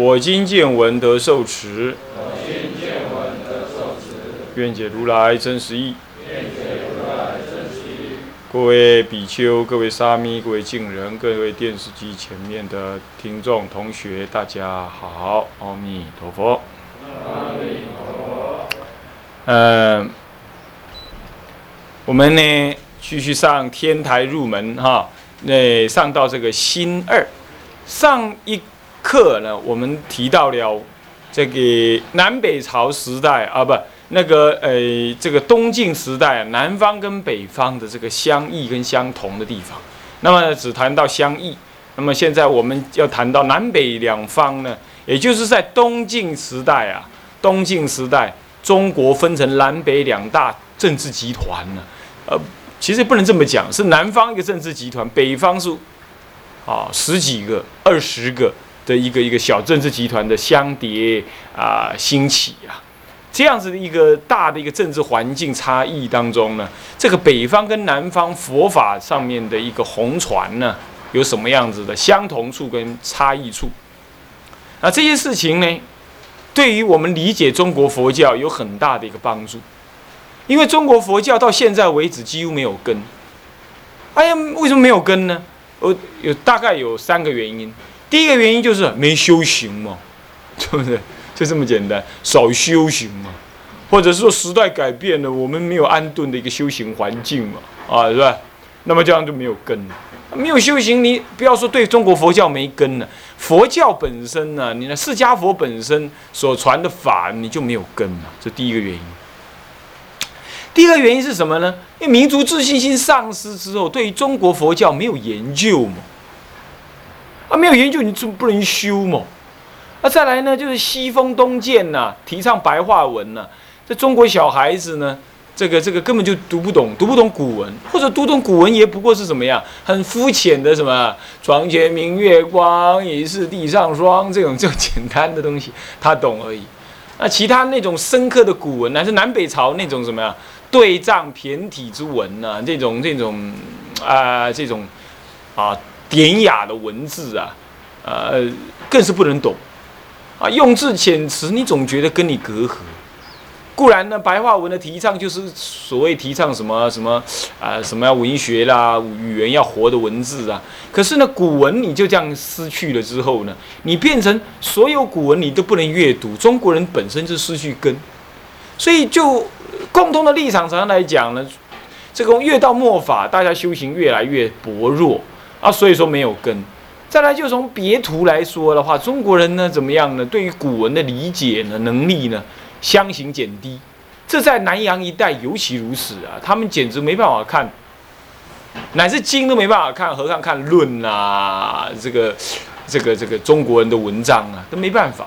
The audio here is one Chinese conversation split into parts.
我今见闻得受持。我今见闻得受持。愿解如来真实义。愿解如来真实义。各位比丘、各位沙弥、各位敬人、各位电视机前面的听众、同学，大家好，阿弥陀佛。阿弥陀佛。嗯，我们呢继续上天台入门哈，那上到这个新二，上一课呢，我们提到了这个南北朝时代啊，不，那个呃，这个东晋时代，南方跟北方的这个相异跟相同的地方。那么只谈到相异，那么现在我们要谈到南北两方呢，也就是在东晋时代啊，东晋时代，中国分成南北两大政治集团呢，呃，其实不能这么讲，是南方一个政治集团，北方是啊十几个、二十个的一个一个小政治集团的相叠啊兴起啊，这样子的一个大的一个政治环境差异当中呢，这个北方跟南方佛法上面的一个红传呢，有什么样子的相同处跟差异处？那这些事情呢，对于我们理解中国佛教有很大的一个帮助，因为中国佛教到现在为止几乎没有根。哎呀，为什么没有根呢？呃，有大概有三个原因。第一个原因就是没修行嘛，是不是？就这么简单，少修行嘛，或者是说时代改变了，我们没有安顿的一个修行环境嘛，啊，是吧？那么这样就没有根了。没有修行，你不要说对中国佛教没根了，佛教本身呢，你的释迦佛本身所传的法，你就没有根嘛，这第一个原因。第二个原因是什么呢？因为民族自信心丧失之后，对于中国佛教没有研究嘛，啊，没有研究，你就不能修嘛。那再来呢，就是西风东渐呐，提倡白话文呐，这中国小孩子呢。这个这个根本就读不懂，读不懂古文，或者读懂古文也不过是怎么样，很肤浅的什么“床前明月光，疑是地上霜”这种这种简单的东西，他懂而已。那其他那种深刻的古文，乃是南北朝那种什么呀对仗骈体之文呐，这种这种啊这种啊典雅的文字啊，呃更是不能懂啊，用字遣词，你总觉得跟你隔阂。固然呢，白话文的提倡就是所谓提倡什么什么啊，什么要文学啦，语言要活的文字啊。可是呢，古文你就这样失去了之后呢，你变成所有古文你都不能阅读。中国人本身就失去根，所以就共同的立场上来讲呢，这个越到末法，大家修行越来越薄弱啊，所以说没有根。再来就从别图来说的话，中国人呢怎么样呢？对于古文的理解呢，能力呢？相形减低，这在南洋一带尤其如此啊！他们简直没办法看，乃至经都没办法看，何况看论啊？这个、这个、这个中国人的文章啊，都没办法。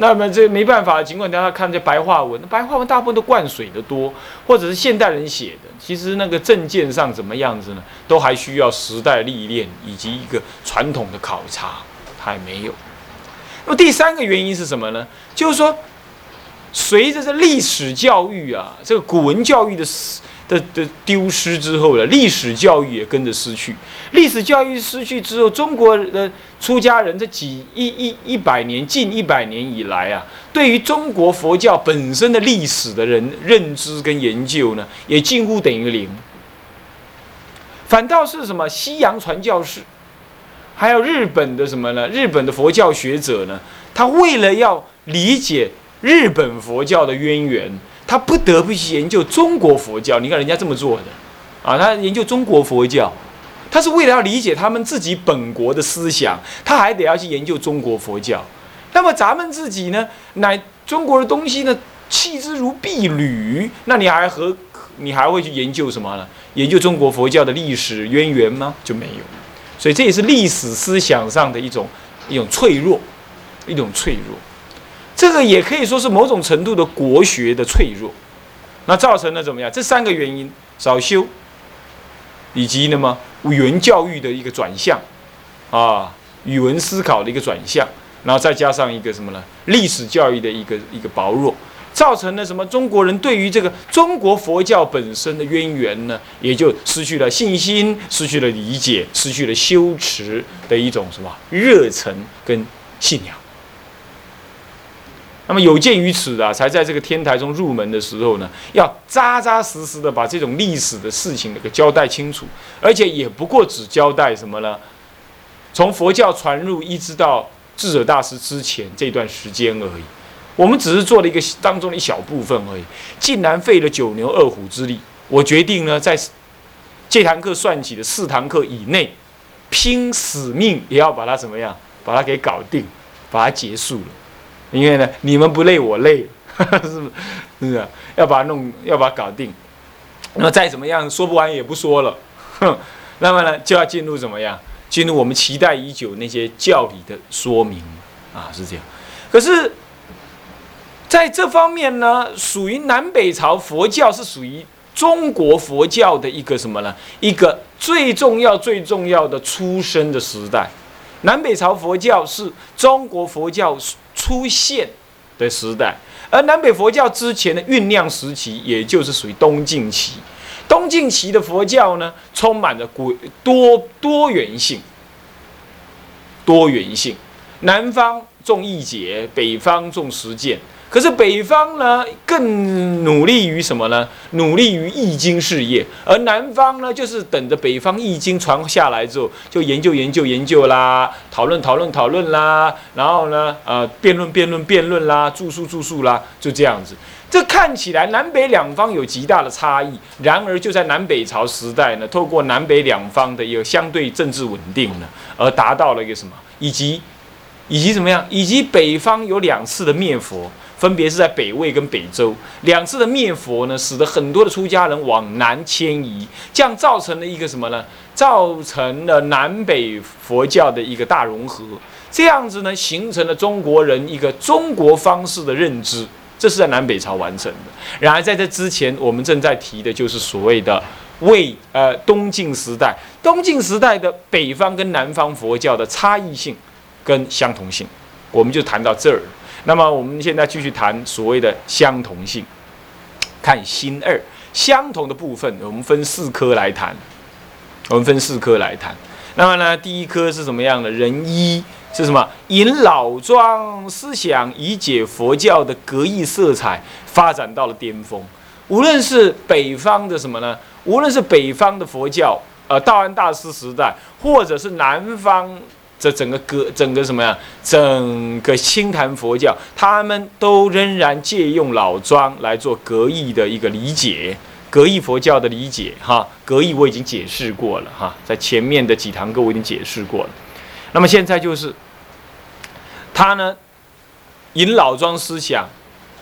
那么这没办法，尽管大家看这白话文，白话文大部分都灌水的多，或者是现代人写的，其实那个证件上怎么样子呢？都还需要时代历练以及一个传统的考察，还没有。那么第三个原因是什么呢？就是说。随着这历史教育啊，这个古文教育的的的丢失之后呢，历史教育也跟着失去。历史教育失去之后，中国的出家人这几一一一百年近一百年以来啊，对于中国佛教本身的历史的人认知跟研究呢，也近乎等于零。反倒是什么西洋传教士，还有日本的什么呢？日本的佛教学者呢，他为了要理解。日本佛教的渊源，他不得不去研究中国佛教。你看人家这么做的，啊，他研究中国佛教，他是为了要理解他们自己本国的思想，他还得要去研究中国佛教。那么咱们自己呢，乃中国的东西呢，弃之如敝履。那你还和你还会去研究什么呢？研究中国佛教的历史渊源吗？就没有。所以这也是历史思想上的一种一种脆弱。一种脆弱。这个也可以说是某种程度的国学的脆弱，那造成了怎么样？这三个原因：少修，以及那么语文教育的一个转向，啊，语文思考的一个转向，然后再加上一个什么呢？历史教育的一个一个薄弱。造成了什么？中国人对于这个中国佛教本身的渊源呢，也就失去了信心，失去了理解，失去了修持的一种什么热忱跟信仰。那么有鉴于此啊，才在这个天台中入门的时候呢，要扎扎实实的把这种历史的事情给交代清楚，而且也不过只交代什么呢？从佛教传入一直到智者大师之前这段时间而已。我们只是做了一个当中的一小部分而已，竟然费了九牛二虎之力。我决定呢，在这堂课算起的四堂课以内，拼死命也要把它怎么样，把它给搞定，把它结束了。因为呢，你们不累，我累，是不是？是不是？要把它弄，要把它搞定。那么再怎么样，说不完也不说了。哼，那么呢，就要进入怎么样？进入我们期待已久那些教理的说明啊，是这样。可是。在这方面呢，属于南北朝佛教是属于中国佛教的一个什么呢？一个最重要、最重要的出生的时代。南北朝佛教是中国佛教出现的时代，而南北佛教之前的酝酿时期，也就是属于东晋期。东晋期的佛教呢，充满着古多多元性，多元性。南方重义解，北方重实践。可是北方呢，更努力于什么呢？努力于易经事业，而南方呢，就是等着北方易经传下来之后，就研究研究研究啦，讨论讨论讨论啦，然后呢，呃，辩论辩论辩论啦，著述著述啦，就这样子。这看起来南北两方有极大的差异，然而就在南北朝时代呢，透过南北两方的一个相对政治稳定呢，而达到了一个什么？以及以及怎么样？以及北方有两次的灭佛。分别是在北魏跟北周两次的灭佛呢，使得很多的出家人往南迁移，这样造成了一个什么呢？造成了南北佛教的一个大融合，这样子呢，形成了中国人一个中国方式的认知，这是在南北朝完成的。然而在这之前，我们正在提的就是所谓的魏呃东晋时代，东晋时代的北方跟南方佛教的差异性跟相同性，我们就谈到这儿。那么我们现在继续谈所谓的相同性，看心二相同的部分，我们分四科来谈。我们分四科来谈。那么呢，第一科是什么样的？人一是什么？引老庄思想以解佛教的格义色彩发展到了巅峰。无论是北方的什么呢？无论是北方的佛教，呃，道安大师时代，或者是南方。这整个格，整个什么呀？整个清谈佛教，他们都仍然借用老庄来做格义的一个理解，格义佛教的理解。哈，格义我已经解释过了哈，在前面的几堂课我已经解释过了。那么现在就是他呢，引老庄思想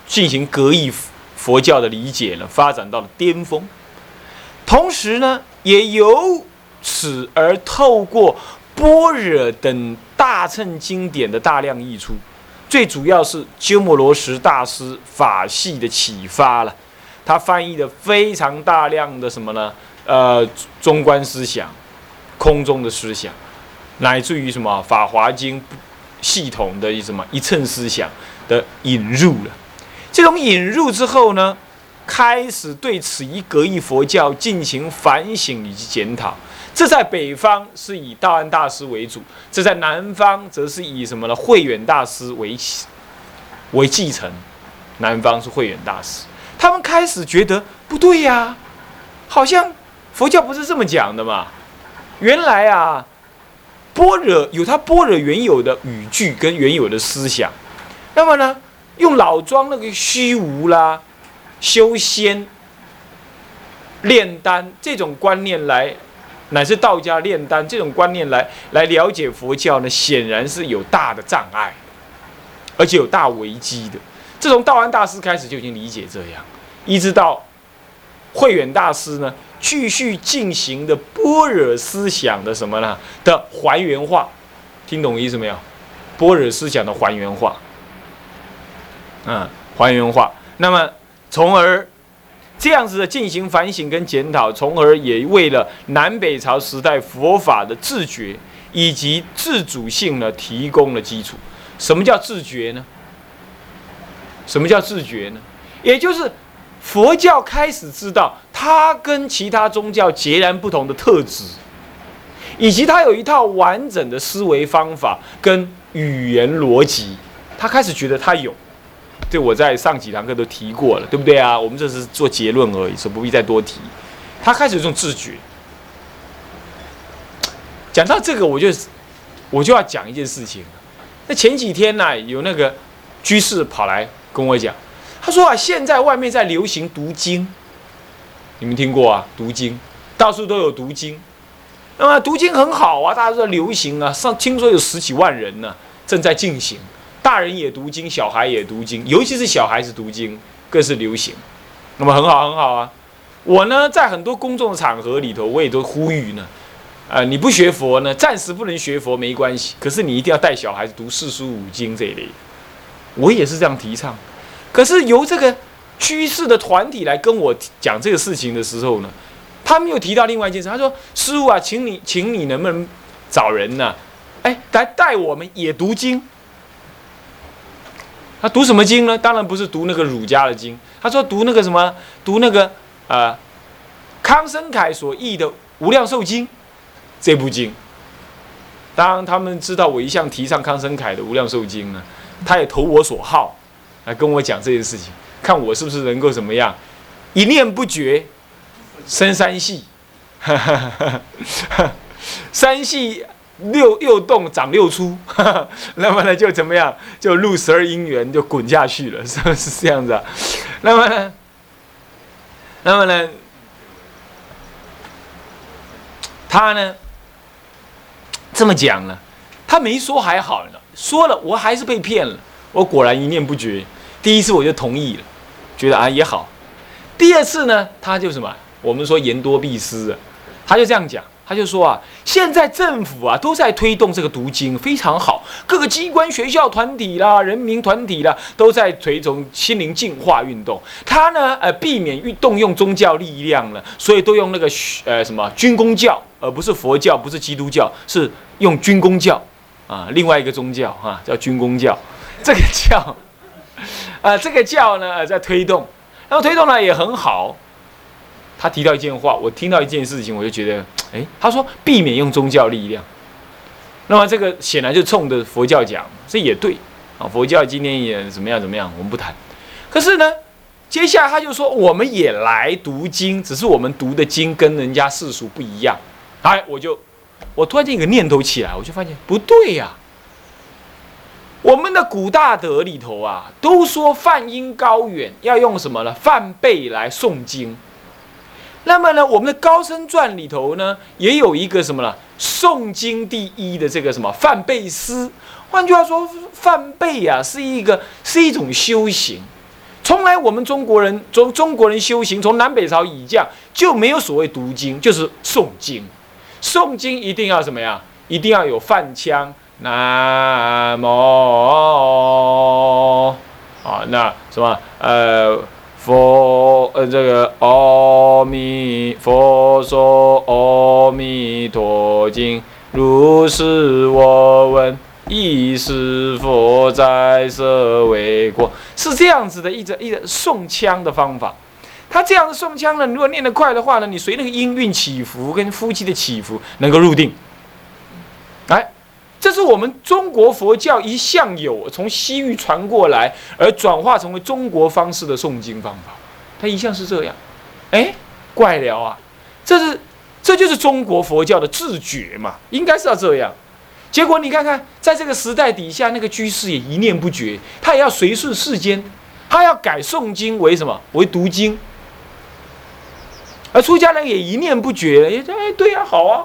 进行格义佛教的理解呢，发展到了巅峰。同时呢，也由此而透过。般若等大乘经典的大量译出，最主要是鸠摩罗什大师法系的启发了。他翻译的非常大量的什么呢？呃，中观思想、空中的思想，乃至于什么《法华经》系统的一什么一乘思想的引入了。这种引入之后呢，开始对此一格义佛教进行反省以及检讨。这在北方是以道安大师为主，这在南方则是以什么呢？慧远大师为为继承。南方是慧远大师，他们开始觉得不对呀，好像佛教不是这么讲的嘛。原来啊，般若有他般若原有的语句跟原有的思想，那么呢，用老庄那个虚无啦、修仙、炼丹这种观念来。乃至道家炼丹这种观念来来了解佛教呢，显然是有大的障碍，而且有大危机的。自从道安大师开始就已经理解这样，一直到慧远大师呢，继续进行的般若思想的什么呢的还原化，听懂意思没有？般若思想的还原化，嗯，还原化。那么，从而这样子的进行反省跟检讨，从而也为了南北朝时代佛法的自觉以及自主性呢提供了基础。什么叫自觉呢？什么叫自觉呢？也就是佛教开始知道它跟其他宗教截然不同的特质，以及它有一套完整的思维方法跟语言逻辑，他开始觉得他有。这我在上几堂课都提过了，对不对啊？我们这是做结论而已，所以不必再多提。他开始有这种自觉。讲到这个，我就我就要讲一件事情。那前几天呢，有那个居士跑来跟我讲，他说啊，现在外面在流行读经，你们听过啊？读经，到处都有读经。那么读经很好啊，大家都在流行啊，上听说有十几万人呢，正在进行。大人也读经，小孩也读经，尤其是小孩子读经更是流行。那么很好，很好啊。我呢，在很多公众场合里头，我也都呼吁呢。呃，你不学佛呢，暂时不能学佛没关系。可是你一定要带小孩子读四书五经这一类。我也是这样提倡。可是由这个居士的团体来跟我讲这个事情的时候呢，他们又提到另外一件事。他说：“师傅啊，请你，请你能不能找人呢？哎，来带我们也读经。”他读什么经呢？当然不是读那个儒家的经。他说读那个什么，读那个呃，康生凯所译的《无量寿经》这部经。当他们知道我一向提倡康生凯的《无量寿经》呢，他也投我所好，来跟我讲这件事情，看我是不是能够怎么样，一念不绝生三系，三系。六六洞长六出，那么呢就怎么样？就入十二因缘就滚下去了，是 是这样子啊？那么呢？那么呢？他呢？这么讲呢？他没说还好呢，说了我还是被骗了。我果然一念不绝。第一次我就同意了，觉得啊也好。第二次呢，他就什么？我们说言多必失啊，他就这样讲。他就说啊，现在政府啊都在推动这个读经，非常好。各个机关、学校、团体啦、人民团体啦，都在推崇心灵净化运动。他呢，呃，避免运动用宗教力量了，所以都用那个呃什么军功教，而不是佛教，不是基督教，是用军功教啊。另外一个宗教哈，叫军功教。这个教，啊，这个教呢在推动，然后推动呢也很好。他提到一件话，我听到一件事情，我就觉得。哎，他说避免用宗教力量，那么这个显然就冲着佛教讲，这也对啊。佛教今天也怎么样怎么样，我们不谈。可是呢，接下来他就说，我们也来读经，只是我们读的经跟人家世俗不一样。哎，我就我突然间一个念头起来，我就发现不对呀。我们的古大德里头啊，都说梵音高远，要用什么呢？梵呗来诵经。那么呢，我们的高僧传里头呢，也有一个什么呢？诵经第一的这个什么范贝斯。换句话说，梵呗呀，是一个是一种修行。从来我们中国人中中国人修行，从南北朝以降就没有所谓读经，就是诵经。诵经一定要什么呀？一定要有梵腔。南无啊，那什么呃。佛呃，这个阿弥佛说阿弥陀经，如是我闻，亦是佛在舍卫国，是这样子的一个一个诵腔的方法。他这样的诵腔呢，如果念得快的话呢，你随那个音韵起伏跟呼吸的起伏，能够入定。来。这是我们中国佛教一向有从西域传过来而转化成为中国方式的诵经方法，它一向是这样。哎，怪了啊！这是这就是中国佛教的自觉嘛，应该是要这样。结果你看看，在这个时代底下，那个居士也一念不绝，他也要随顺世间，他要改诵经为什么？为读经。而出家人也一念不绝，也哎，对呀，好啊。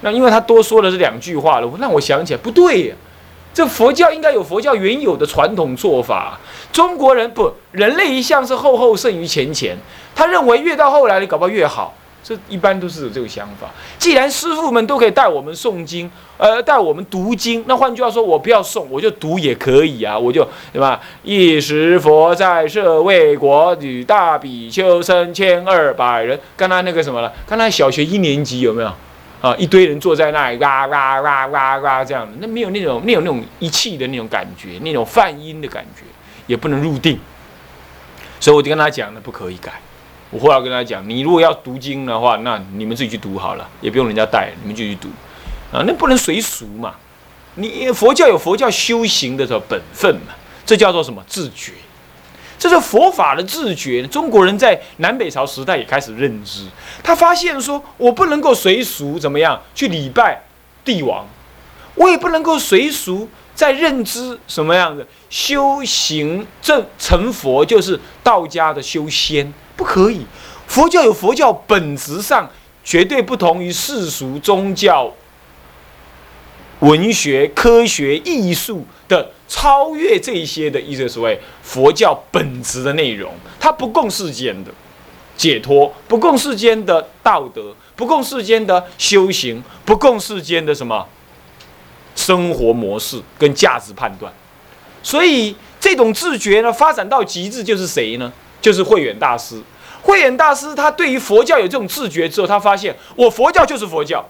那因为他多说了这两句话了，让我想起来不对呀，这佛教应该有佛教原有的传统做法。中国人不，人类一向是后后胜于前前。他认为越到后来你搞不好越好，这一般都是有这个想法。既然师傅们都可以带我们诵经，呃，带我们读经，那换句话说，我不要诵，我就读也可以啊，我就对吧？一时佛在舍卫国，与大比丘僧千二百人。刚才那个什么了？刚才小学一年级有没有？啊，一堆人坐在那里，哇哇哇哇哇这样的，那没有那种没有那种一气的那种感觉，那种泛音的感觉，也不能入定。所以我就跟他讲了，不可以改。我后来跟他讲，你如果要读经的话，那你们自己去读好了，也不用人家带，你们就去读。啊，那不能随俗嘛。你佛教有佛教修行的这本分嘛，这叫做什么自觉？这是佛法的自觉。中国人在南北朝时代也开始认知，他发现说，我不能够随俗怎么样去礼拜帝王，我也不能够随俗在认知什么样的修行正成佛，就是道家的修仙。不可以，佛教有佛教本质上绝对不同于世俗宗教、文学、科学、艺术的超越这些的一些所谓佛教本质的内容，它不共世间的解脱，不共世间的道德，不共世间的修行，不共世间的什么生活模式跟价值判断。所以这种自觉呢，发展到极致就是谁呢？就是慧远大师，慧远大师他对于佛教有这种自觉之后，他发现我佛教就是佛教，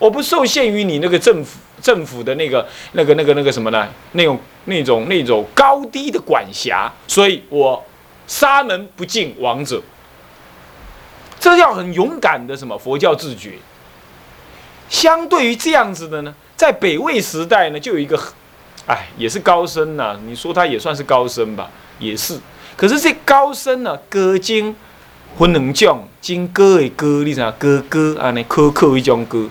我不受限于你那个政府政府的那个那个那个那个什么呢？那种那种那种高低的管辖，所以我沙门不敬王者，这叫很勇敢的什么佛教自觉。相对于这样子的呢，在北魏时代呢，就有一个，哎，也是高僧呐，你说他也算是高僧吧，也是。可是这高僧呢，歌经分两种，经歌的歌，你知道歌歌啊？那苛刻一种歌，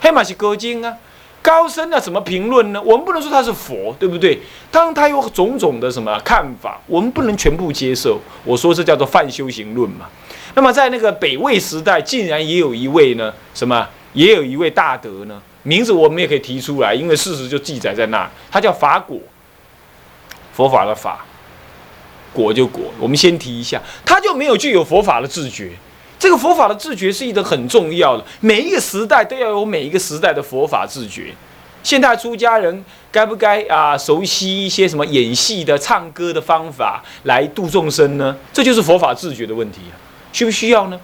黑马是歌经啊。高僧呢怎么评论呢？我们不能说他是佛，对不对？当他有种种的什么看法，我们不能全部接受。我说这叫做泛修行论嘛。那么在那个北魏时代，竟然也有一位呢，什么？也有一位大德呢，名字我们也可以提出来，因为事实就记载在那，他叫法果，佛法的法。果就果，我们先提一下，他就没有具有佛法的自觉。这个佛法的自觉是一个很重要的，每一个时代都要有每一个时代的佛法自觉。现代出家人该不该啊熟悉一些什么演戏的、唱歌的方法来度众生呢？这就是佛法自觉的问题啊，需不需要呢？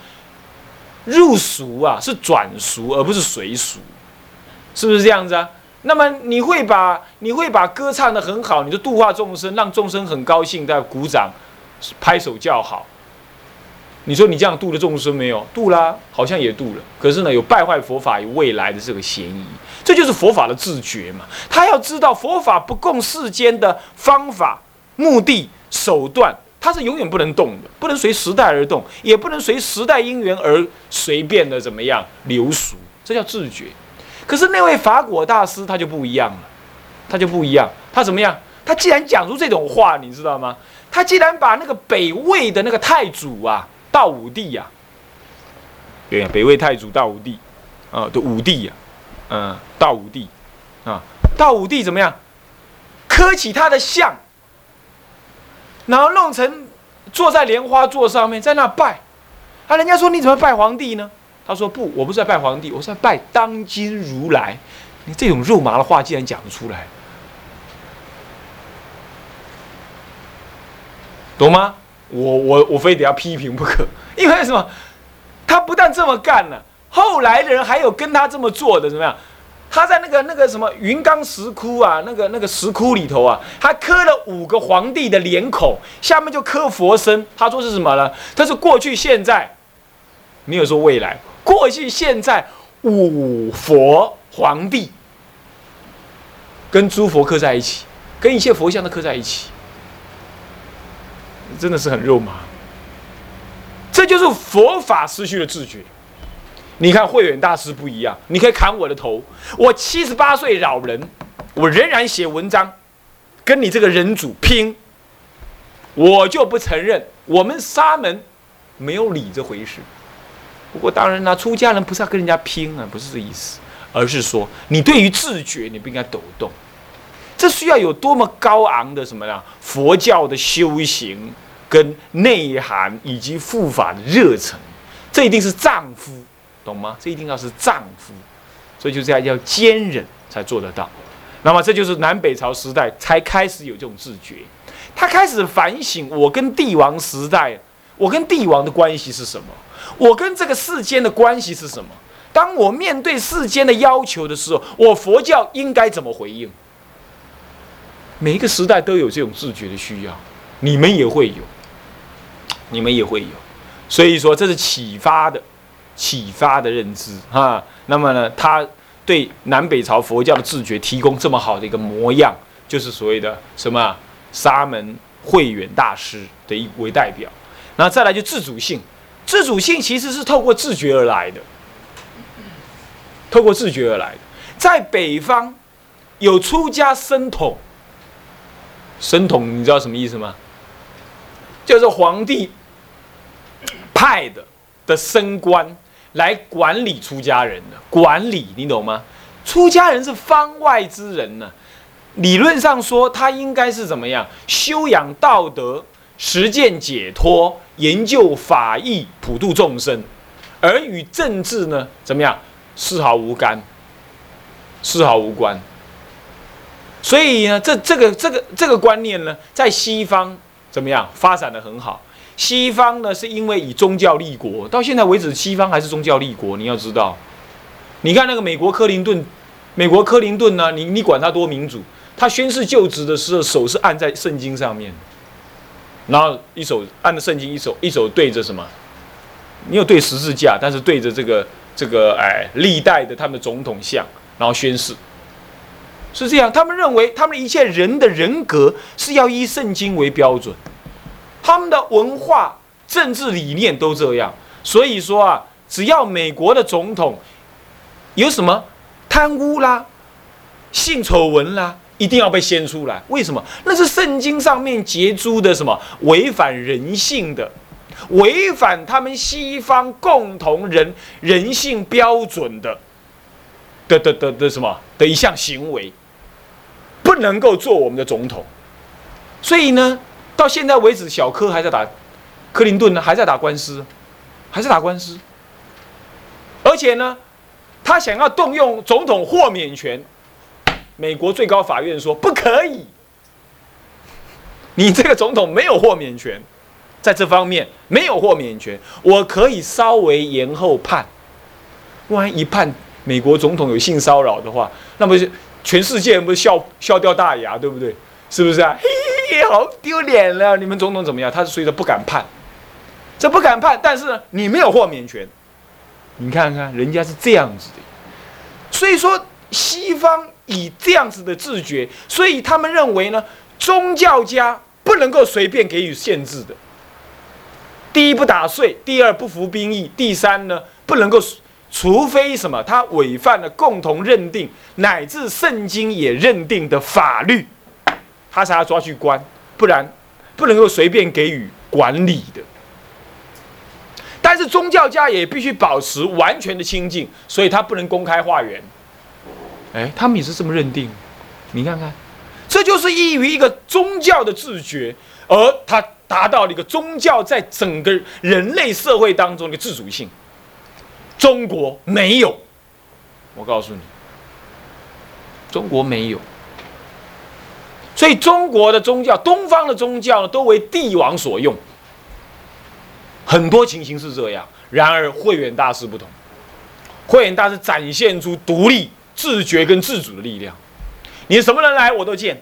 入俗啊是转俗而不是随俗，是不是这样子啊？那么你会把你会把歌唱得很好，你就度化众生，让众生很高兴，在鼓掌、拍手叫好。你说你这样度了众生没有？度啦，好像也度了。可是呢，有败坏佛法与未来的这个嫌疑。这就是佛法的自觉嘛。他要知道佛法不共世间的方法、目的、手段，它是永远不能动的，不能随时代而动，也不能随时代因缘而随便的怎么样流俗。这叫自觉。可是那位法果大师他就不一样了，他就不一样，他怎么样？他既然讲出这种话，你知道吗？他既然把那个北魏的那个太祖啊，道武帝呀，对呀，北魏太祖道武帝，啊的武帝呀，嗯，道武帝，啊，道武帝怎么样？磕起他的像，然后弄成坐在莲花座上面，在那拜，啊，人家说你怎么拜皇帝呢？他说：“不，我不是在拜皇帝，我是在拜当今如来。你这种肉麻的话，竟然讲得出来，懂吗？我我我非得要批评不可，因为什么？他不但这么干了，后来的人还有跟他这么做的，怎么样？他在那个那个什么云冈石窟啊，那个那个石窟里头啊，他刻了五个皇帝的脸孔，下面就刻佛身。他说是什么呢？他是过去、现在，没有说未来。”过去、现在，五佛皇帝跟诸佛刻在一起，跟一切佛像都刻在一起，真的是很肉麻。这就是佛法失去了自觉。你看慧远大师不一样，你可以砍我的头，我七十八岁老人，我仍然写文章，跟你这个人主拼，我就不承认我们沙门没有理这回事。不过当然啦，出家人不是要跟人家拼啊，不是这意思，而是说你对于自觉你不应该抖动，这需要有多么高昂的什么呀？佛教的修行跟内涵以及护法的热忱，这一定是丈夫，懂吗？这一定要是丈夫，所以就这样要坚忍才做得到。那么这就是南北朝时代才开始有这种自觉，他开始反省我跟帝王时代，我跟帝王的关系是什么？我跟这个世间的关系是什么？当我面对世间的要求的时候，我佛教应该怎么回应？每一个时代都有这种自觉的需要，你们也会有，你们也会有，所以说这是启发的，启发的认知啊。那么呢，他对南北朝佛教的自觉提供这么好的一个模样，就是所谓的什么沙门慧远大师的一为代表。那再来就自主性，自主性其实是透过自觉而来的，透过自觉而来的。在北方有出家僧统。神统，你知道什么意思吗？就是皇帝派的的升官来管理出家人的管理，你懂吗？出家人是方外之人呢，理论上说他应该是怎么样？修养道德，实践解脱，研究法义，普度众生，而与政治呢，怎么样？丝毫无干，丝毫无关。所以呢，这这个这个这个观念呢，在西方怎么样发展的很好？西方呢，是因为以宗教立国，到现在为止，西方还是宗教立国。你要知道，你看那个美国克林顿，美国克林顿呢，你你管他多民主，他宣誓就职的时候，手是按在圣经上面，然后一手按着圣经，一手一手对着什么？你有对十字架，但是对着这个这个哎历代的他们的总统像，然后宣誓。是这样，他们认为他们一切人的人格是要以圣经为标准，他们的文化、政治理念都这样。所以说啊，只要美国的总统有什么贪污啦、性丑闻啦，一定要被掀出来。为什么？那是圣经上面结出的什么违反人性的、违反他们西方共同人人性标准的的的的的什么的一项行为。不能够做我们的总统，所以呢，到现在为止，小柯还在打，克林顿呢还在打官司，还在打官司，而且呢，他想要动用总统豁免权，美国最高法院说不可以，你这个总统没有豁免权，在这方面没有豁免权，我可以稍微延后判，万一判美国总统有性骚扰的话，那么。全世界不是笑笑掉大牙，对不对？是不是啊？嘿嘿，好丢脸了！你们总统怎么样？他是随着不敢判，这不敢判，但是你没有豁免权。你看看人家是这样子的，所以说西方以这样子的自觉，所以他们认为呢，宗教家不能够随便给予限制的。第一不打税，第二不服兵役，第三呢不能够。除非什么，他违反了共同认定乃至圣经也认定的法律，他才要抓去关，不然不能够随便给予管理的。但是宗教家也必须保持完全的清净，所以他不能公开化缘。哎，他们也是这么认定。你看看，这就是异于一个宗教的自觉，而他达到了一个宗教在整个人类社会当中的自主性。中国没有，我告诉你，中国没有，所以中国的宗教，东方的宗教呢，都为帝王所用。很多情形是这样，然而慧远大师不同，慧远大师展现出独立、自觉跟自主的力量。你什么人来我都见，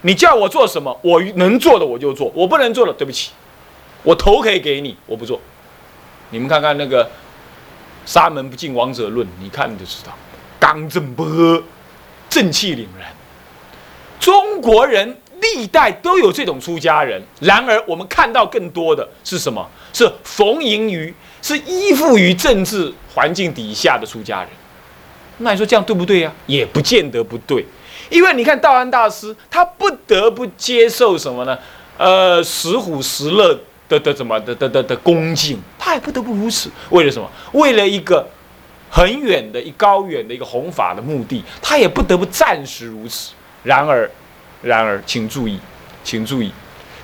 你叫我做什么，我能做的我就做，我不能做的对不起，我头可以给你，我不做。你们看看那个。沙门不进王者论，你看就知道，刚正不阿，正气凛然。中国人历代都有这种出家人，然而我们看到更多的是什么？是逢迎于，是依附于政治环境底下的出家人。那你说这样对不对呀？也不见得不对，因为你看道安大师，他不得不接受什么呢？呃，石虎石乐。的的怎么的的的的恭敬，他也不得不如此。为了什么？为了一个很远的一高远的一个弘法的目的，他也不得不暂时如此。然而，然而，请注意，请注意，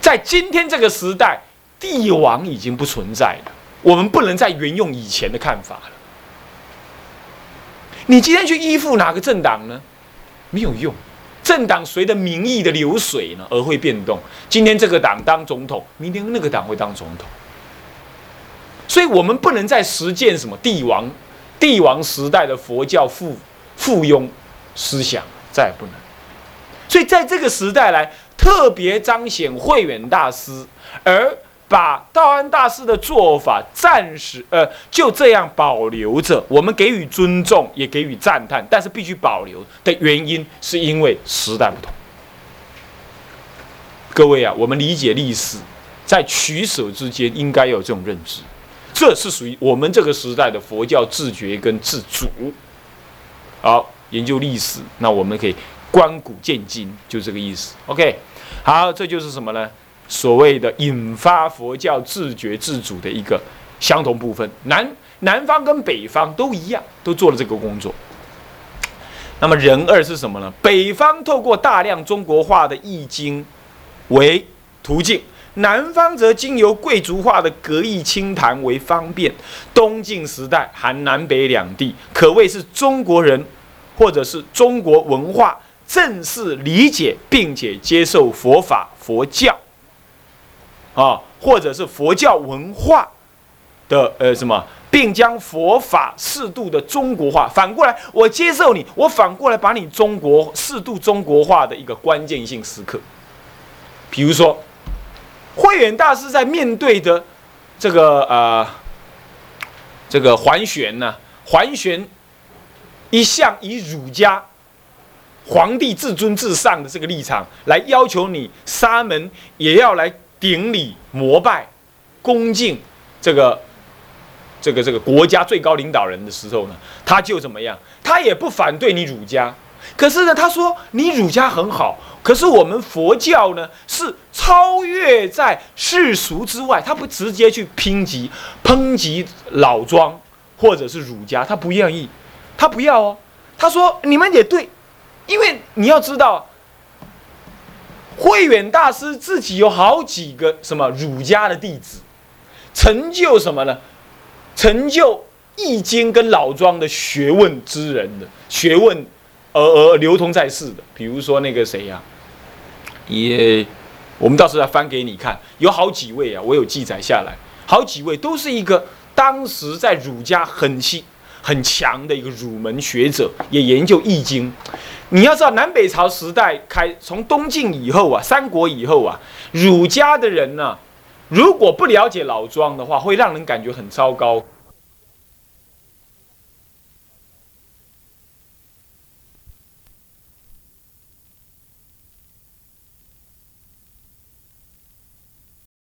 在今天这个时代，帝王已经不存在了。我们不能再沿用以前的看法了。你今天去依附哪个政党呢？没有用，政党随着民意的流水呢而会变动。今天这个党当总统，明天那个党会当总统。所以我们不能再实践什么帝王、帝王时代的佛教附附庸思想，再也不能。所以在这个时代来特别彰显慧远大师，而把道安大师的做法暂时呃就这样保留着，我们给予尊重，也给予赞叹，但是必须保留的原因，是因为时代不同。各位啊，我们理解历史，在取舍之间应该有这种认知。这是属于我们这个时代的佛教自觉跟自主。好，研究历史，那我们可以观古见今，就这个意思。OK，好，这就是什么呢？所谓的引发佛教自觉自主的一个相同部分。南南方跟北方都一样，都做了这个工作。那么人二是什么呢？北方透过大量中国化的易经为途径。南方则经由贵族化的格义清谈为方便。东晋时代含南北两地，可谓是中国人或者是中国文化正式理解并且接受佛法佛教啊，或者是佛教文化的呃什么，并将佛法适度的中国化。反过来，我接受你，我反过来把你中国适度中国化的一个关键性时刻，比如说。慧远大师在面对的这个呃这个桓玄呢，桓玄一向以儒家皇帝至尊至上的这个立场来要求你沙门也要来顶礼膜拜恭敬这个这个这个国家最高领导人的时候呢，他就怎么样？他也不反对你儒家，可是呢，他说你儒家很好。可是我们佛教呢，是超越在世俗之外，他不直接去抨击、抨击老庄或者是儒家，他不愿意，他不要哦。他说你们也对，因为你要知道，慧远大师自己有好几个什么儒家的弟子，成就什么呢？成就易经跟老庄的学问之人的学问。而而流通在世的，比如说那个谁呀，也，我们到时候再翻给你看，有好几位啊，我有记载下来，好几位都是一个当时在儒家很细很强的一个儒门学者，也研究易经。你要知道，南北朝时代开，从东晋以后啊，三国以后啊，儒家的人呢，如果不了解老庄的话，会让人感觉很糟糕。